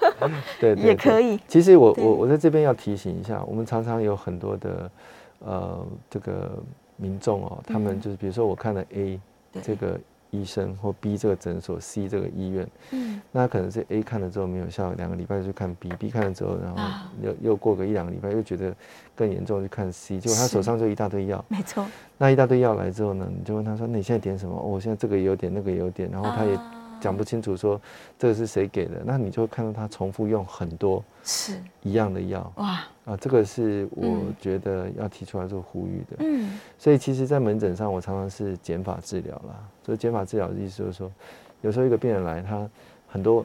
对，也可以。其实我我我在这边要提醒一下，我们常常有很多的呃这个民众哦，他们就是比如说我看了 A 这个。医生或 B 这个诊所，C 这个医院，嗯，那可能是 A 看了之后没有效，两个礼拜就看 B，B 看了之后，然后又又过个一两个礼拜又觉得更严重，就看 C，结果他手上就一大堆药，没错。那一大堆药来之后呢，你就问他说：“那你现在点什么？”哦，我现在这个也有点，那个也有点，然后他也。讲不清楚，说这个是谁给的，那你就会看到他重复用很多是。一样的药。哇。啊，这个是我觉得要提出来做呼吁的。嗯，所以其实，在门诊上，我常常是减法治疗啦。所以减法治疗的意思就是说，有时候一个病人来，他很多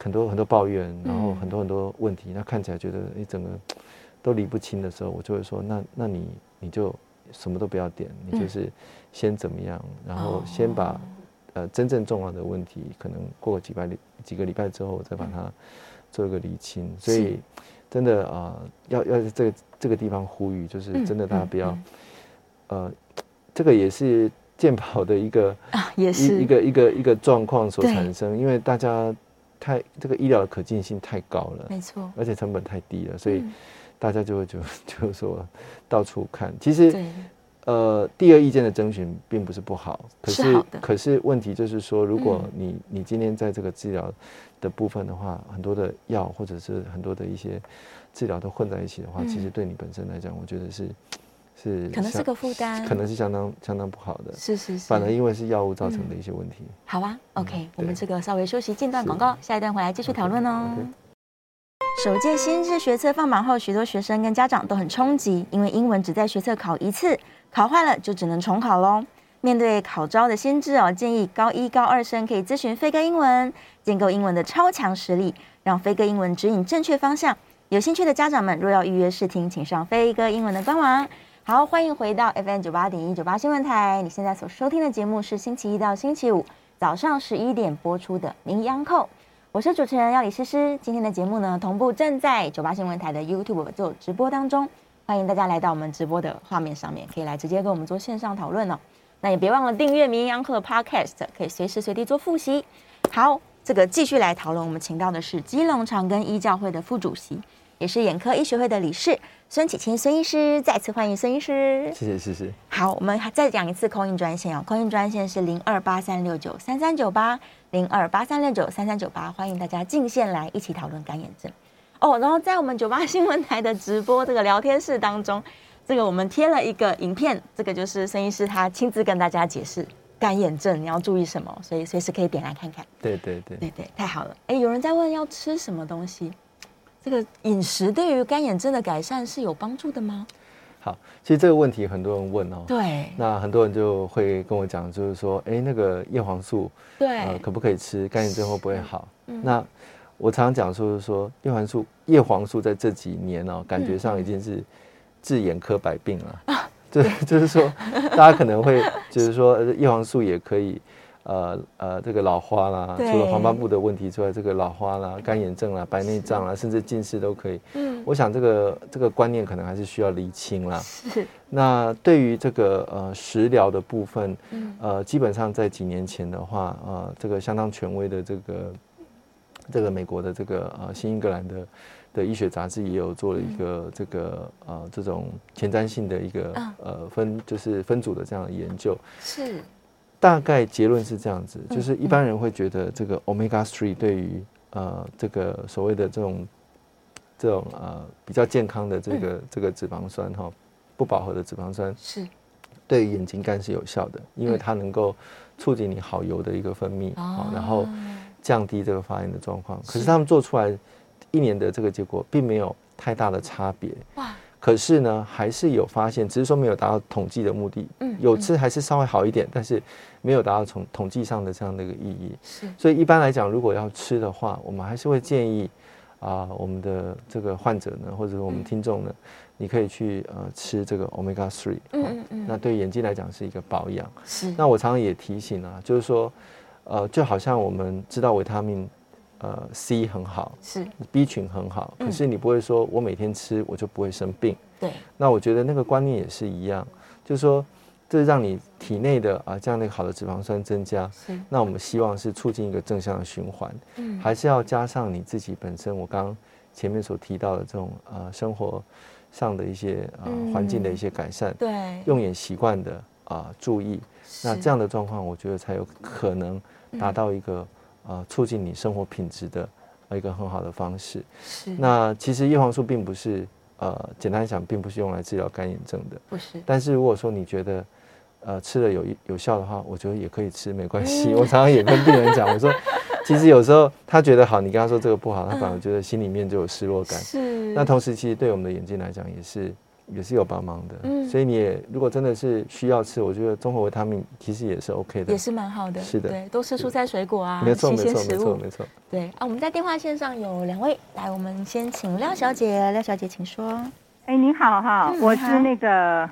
很多很多抱怨，然后很多很多问题，他看起来觉得你整个都理不清的时候，我就会说，那那你你就什么都不要点，你就是先怎么样，然后先把。呃，真正重要的问题，可能过几百几个礼拜之后，再把它做一个理清。所以，真的啊、呃，要要在这个这个地方呼吁，就是真的大家不要，呃，这个也是健保的一个啊，也是。一,一个一个一个状况所产生，因为大家太这个医疗的可进性太高了，没错，而且成本太低了，所以大家就会就就说到处看，其实。呃，第二意见的征询并不是不好，可是，是可是问题就是说，如果你、嗯、你今天在这个治疗的部分的话，很多的药或者是很多的一些治疗都混在一起的话，嗯、其实对你本身来讲，我觉得是是可能是个负担，可能是相当相当不好的，是是是，反而因为是药物造成的一些问题。嗯、好啊，OK，、嗯、我们这个稍微休息，间段广告，下一段回来继续讨论哦。Okay, okay 首届新制学测放榜后，许多学生跟家长都很冲击，因为英文只在学测考一次。考坏了就只能重考喽。面对考招的新制哦，建议高一高二生可以咨询飞哥英文，建构英文的超强实力，让飞哥英文指引正确方向。有兴趣的家长们，若要预约试听，请上飞哥英文的官网。好，欢迎回到 FM 九八点一九八新闻台。你现在所收听的节目是星期一到星期五早上十一点播出的《名医央叩》，我是主持人要李诗诗。今天的节目呢，同步正在九八新闻台的 YouTube 做直播当中。欢迎大家来到我们直播的画面上面，可以来直接跟我们做线上讨论哦。那也别忘了订阅《名医央叩》的 Podcast，可以随时随地做复习。好，这个继续来讨论。我们请到的是基隆长庚医教会的副主席，也是眼科医学会的理事孙启清孙医师。再次欢迎孙医师。谢谢谢谢。好，我们还再讲一次 call in 专线哦。call in 专线是零二八三六九三三九八零二八三六九三三九八，欢迎大家进线来一起讨论干眼症。哦，然后在我们九八新闻台的直播这个聊天室当中，这个我们贴了一个影片，这个就是孙医师他亲自跟大家解释干眼症你要注意什么，所以随时可以点来看看。对对对对对，太好了。哎，有人在问要吃什么东西，这个饮食对于干眼症的改善是有帮助的吗？好，其实这个问题很多人问哦。对。那很多人就会跟我讲，就是说，哎，那个叶黄素，对，呃，可不可以吃？干眼症会不会好？嗯、那我常常讲说，是说叶黄素，叶黄素在这几年哦，感觉上已经是治眼科百病了。啊，对，就是说，大家可能会就是说，叶黄素也可以，呃呃，这个老花啦，除了黄斑部的问题之外，这个老花啦、干眼症啦、白内障啦，甚至近视都可以。嗯，我想这个这个观念可能还是需要厘清啦。是。那对于这个呃食疗的部分，呃，基本上在几年前的话，呃，这个相当权威的这个。这个美国的这个呃新英格兰的的医学杂志也有做了一个这个呃这种前瞻性的一个呃分就是分组的这样的研究，是大概结论是这样子，就是一般人会觉得这个 omega three 对于呃这个所谓的这种这种呃比较健康的这个这个脂肪酸哈不饱和的脂肪酸是对于眼睛干是有效的，因为它能够促进你好油的一个分泌啊，然后。降低这个发炎的状况，可是他们做出来一年的这个结果并没有太大的差别。哇！可是呢，还是有发现，只是说没有达到统计的目的。嗯，有吃还是稍微好一点，但是没有达到从统计上的这样的一个意义。是。所以一般来讲，如果要吃的话，我们还是会建议啊，我们的这个患者呢，或者我们听众呢，你可以去呃吃这个 Omega Three。嗯嗯嗯。那对眼睛来讲是一个保养。是。那我常常也提醒啊，就是说。呃，就好像我们知道维他命，呃，C 很好，是 B 群很好，可是你不会说我每天吃我就不会生病。对。那我觉得那个观念也是一样，就是说，这让你体内的啊这样的一个好的脂肪酸增加。是。那我们希望是促进一个正向的循环。嗯。还是要加上你自己本身，我刚刚前面所提到的这种呃生活上的一些啊环境的一些改善。对。用眼习惯的啊注意，那这样的状况，我觉得才有可能。达到一个呃促进你生活品质的一个很好的方式。是。那其实叶黄素并不是呃简单讲，并不是用来治疗干眼症的。不是。但是如果说你觉得呃吃了有有效的话，我觉得也可以吃，没关系。嗯、我常常也跟病人讲，我说 其实有时候他觉得好，你跟他说这个不好，他反而觉得心里面就有失落感。是。那同时，其实对我们的眼睛来讲也是。也是有帮忙的，嗯，所以你也如果真的是需要吃，我觉得综合维他命其实也是 OK 的，也是蛮好的，是的，对，多吃蔬菜水果啊，没错没错没错没错，对啊，我们在电话线上有两位，来，我们先请廖小姐，廖小姐请说。哎，您好哈，嗯、我是那个，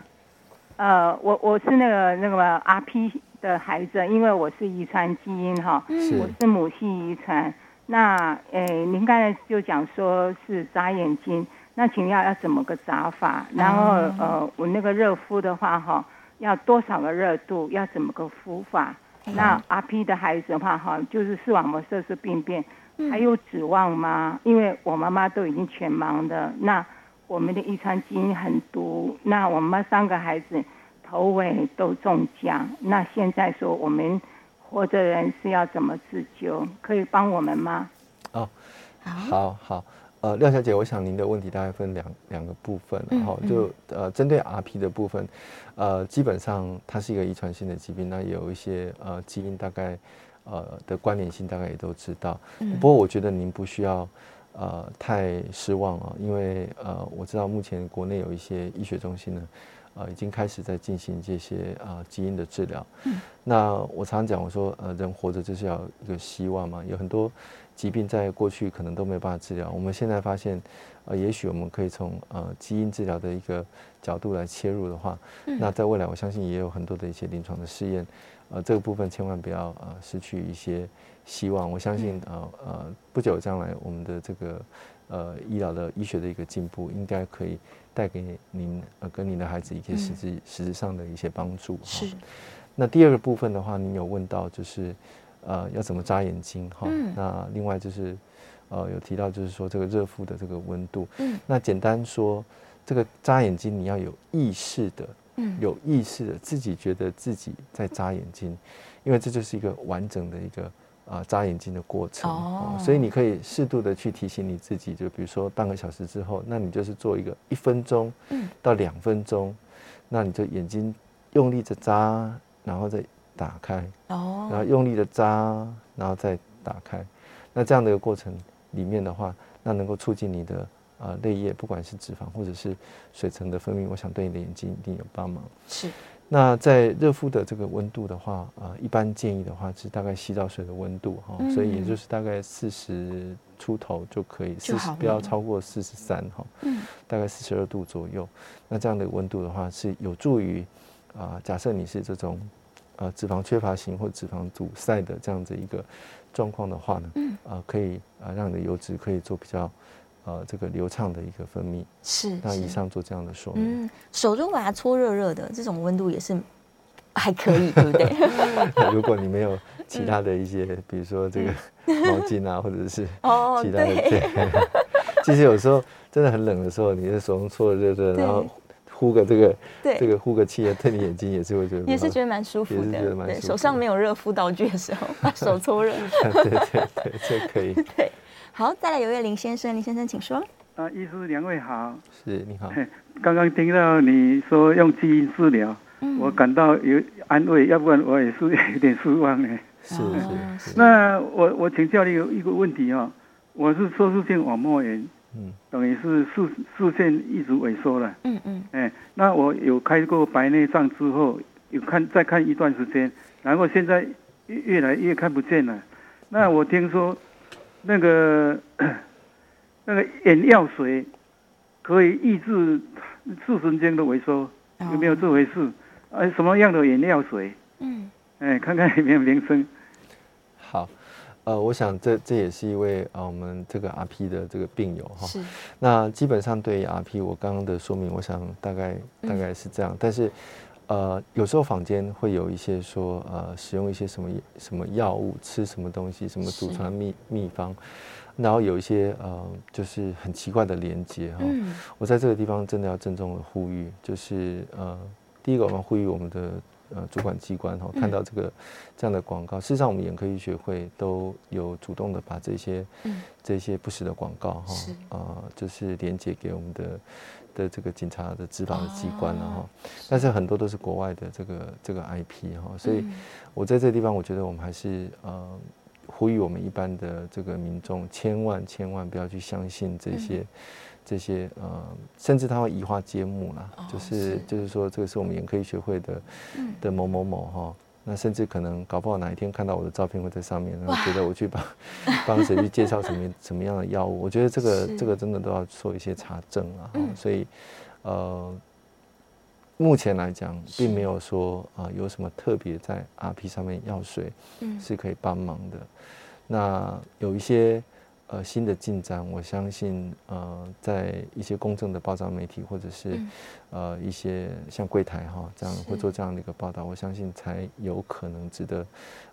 呃，我我是那个那个 RP 的孩子，因为我是遗传基因哈，是。我是母系遗传。那哎，您刚才就讲说是眨眼睛，那请要要怎么个扎法？然后呃，我那个热敷的话哈，要多少个热度？要怎么个敷法？那 RP 的孩子的话哈，就是视网膜色素病变，还有指望吗？因为我妈妈都已经全盲的，那我们的遗传基因很毒，那我们三个孩子头尾都中奖，那现在说我们活着人是要怎么自救？可以帮我们吗？哦，好好。呃，廖小姐，我想您的问题大概分两两个部分，然后就呃，针对 RP 的部分，呃，基本上它是一个遗传性的疾病，那有一些呃基因大概呃的关联性大概也都知道。不过我觉得您不需要呃太失望啊，因为呃我知道目前国内有一些医学中心呢，呃已经开始在进行这些啊、呃、基因的治疗。那我常常讲我说呃人活着就是要有一个希望嘛，有很多。疾病在过去可能都没有办法治疗，我们现在发现，呃，也许我们可以从呃基因治疗的一个角度来切入的话，嗯、那在未来我相信也有很多的一些临床的试验，呃，这个部分千万不要呃失去一些希望。我相信呃呃不久将来我们的这个呃医疗的医学的一个进步，应该可以带给您呃跟您的孩子一些实质、嗯、实质上的一些帮助。是。那第二个部分的话，您有问到就是。呃，要怎么扎眼睛哈？嗯、那另外就是，呃，有提到就是说这个热敷的这个温度。嗯。那简单说，这个扎眼睛你要有意识的，嗯，有意识的自己觉得自己在眨眼睛，因为这就是一个完整的一个啊、呃、眨眼睛的过程。哦。所以你可以适度的去提醒你自己，就比如说半个小时之后，那你就是做一个一分钟，到两分钟，嗯、那你就眼睛用力的眨，然后再。打开，然后用力的眨，然后再打开。那这样的一个过程里面的话，那能够促进你的呃泪液，不管是脂肪或者是水层的分泌，我想对你的眼睛一定有帮忙。是。那在热敷的这个温度的话，呃，一般建议的话是大概洗澡水的温度哈，嗯、所以也就是大概四十出头就可以，四十不要超过四十三哈，嗯，大概四十二度左右。那这样的温度的话是有助于啊、呃，假设你是这种。呃，脂肪缺乏型或脂肪阻塞的这样子一个状况的话呢，嗯，呃，可以啊、呃，让你的油脂可以做比较呃这个流畅的一个分泌。是。那以上做这样的说明。嗯，手中把它搓热热的，这种温度也是还可以，对不对？如果你没有其他的一些，嗯、比如说这个毛巾啊，或者是其他的，哦、对。其实有时候真的很冷的时候，你的手中搓热热，然后。呼个这个，对这个呼个气啊，对你眼睛也是会觉得，也是觉得蛮舒服的。觉得蛮舒服。手上没有热敷道具的时候，把手搓热。对对对，这可以。对，好，再来有位林先生，林先生请说。啊，医师两位好。是，你好。刚刚听到你说用基因治疗，嗯、我感到有安慰，要不然我也是有点失望呢。是是是。那我我请教你有一个问题哦，我是收缩性网膜炎。嗯，等于是视视线一直萎缩了。嗯嗯。哎、欸，那我有开过白内障之后，有看再看一段时间，然后现在越越来越看不见了。那我听说那个 那个眼药水可以抑制视神经的萎缩，有没有这回事？哎、啊，什么样的眼药水？嗯。哎、欸，看看有没有名称。好。呃，我想这这也是一位呃我们这个 RP 的这个病友哈。是。那基本上对于 RP，我刚刚的说明，我想大概大概是这样。嗯、但是，呃，有时候坊间会有一些说，呃，使用一些什么什么药物，吃什么东西，什么祖传秘秘方，然后有一些呃，就是很奇怪的连接哈。嗯、我在这个地方真的要郑重的呼吁，就是呃，第一个我们呼吁我们的。呃，主管机关哈，看到这个这样的广告，事实上我们眼科医学会都有主动的把这些这些不实的广告哈，啊，就是连接给我们的的这个警察的执法的机关了哈。但是很多都是国外的这个这个 IP 哈，所以我在这个地方，我觉得我们还是呃呼吁我们一般的这个民众，千万千万不要去相信这些。这些呃，甚至他会移花接木啦，哦、就是，是就是说，这个是我们眼科医学会的、嗯、的某某某哈，那甚至可能搞不好哪一天看到我的照片会在上面，然后觉得我去帮帮谁去介绍什么什么样的药物，我觉得这个这个真的都要做一些查证啊，嗯、所以呃，目前来讲并没有说啊、呃、有什么特别在 RP 上面药水是可以帮忙的。那有一些呃新的进展，我相信呃在一些公正的报章媒体或者是、嗯、呃一些像柜台哈这样会做这样的一个报道，我相信才有可能值得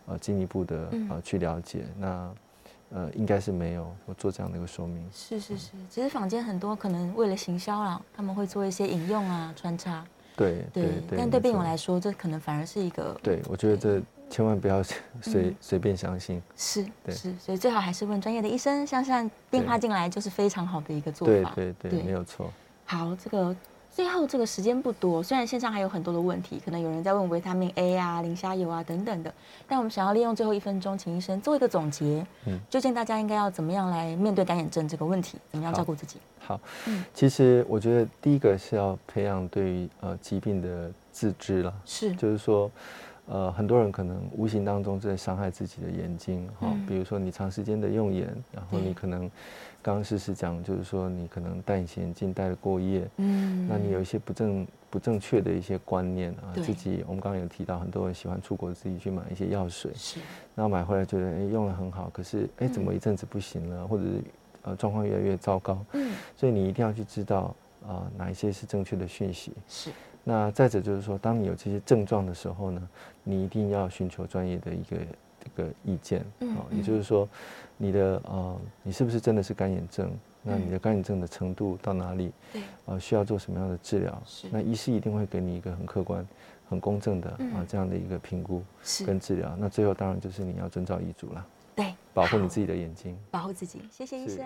呃进一步的呃去了解。嗯、那呃应该是没有我做这样的一个说明。是是是，其实坊间很多可能为了行销啦，他们会做一些引用啊穿插。对对对，但对病友来说，这可能反而是一个。对，我觉得这千万不要随随、嗯、便相信。是，对是，所以最好还是问专业的医生。像像电话进来就是非常好的一个做法。对对对，对没有错。好，这个。最后这个时间不多，虽然线上还有很多的问题，可能有人在问维他命 A 啊、磷虾油啊等等的，但我们想要利用最后一分钟，请医生做一个总结。嗯，究竟大家应该要怎么样来面对干眼症这个问题？怎么样照顾自己？好，嗯，其实我觉得第一个是要培养对于呃疾病的自知了，是，就是说。呃，很多人可能无形当中在伤害自己的眼睛，哈、嗯，比如说你长时间的用眼，然后你可能刚刚诗诗讲，就是说你可能戴隐形眼镜戴了过夜，嗯，那你有一些不正不正确的一些观念啊，自己我们刚刚有提到，很多人喜欢出国自己去买一些药水，是，然后买回来觉得哎用了很好，可是哎怎么一阵子不行了，或者是呃状况越来越糟糕，嗯，所以你一定要去知道啊、呃、哪一些是正确的讯息，是。那再者就是说，当你有这些症状的时候呢，你一定要寻求专业的一个这个意见，嗯，也就是说，你的呃，你是不是真的是干眼症？那你的干眼症的程度到哪里？对，呃，需要做什么样的治疗？是，那医师一定会给你一个很客观、很公正的啊这样的一个评估跟治疗。那最后当然就是你要遵照医嘱了，对，保护你自己的眼睛，保护自己。谢谢医生。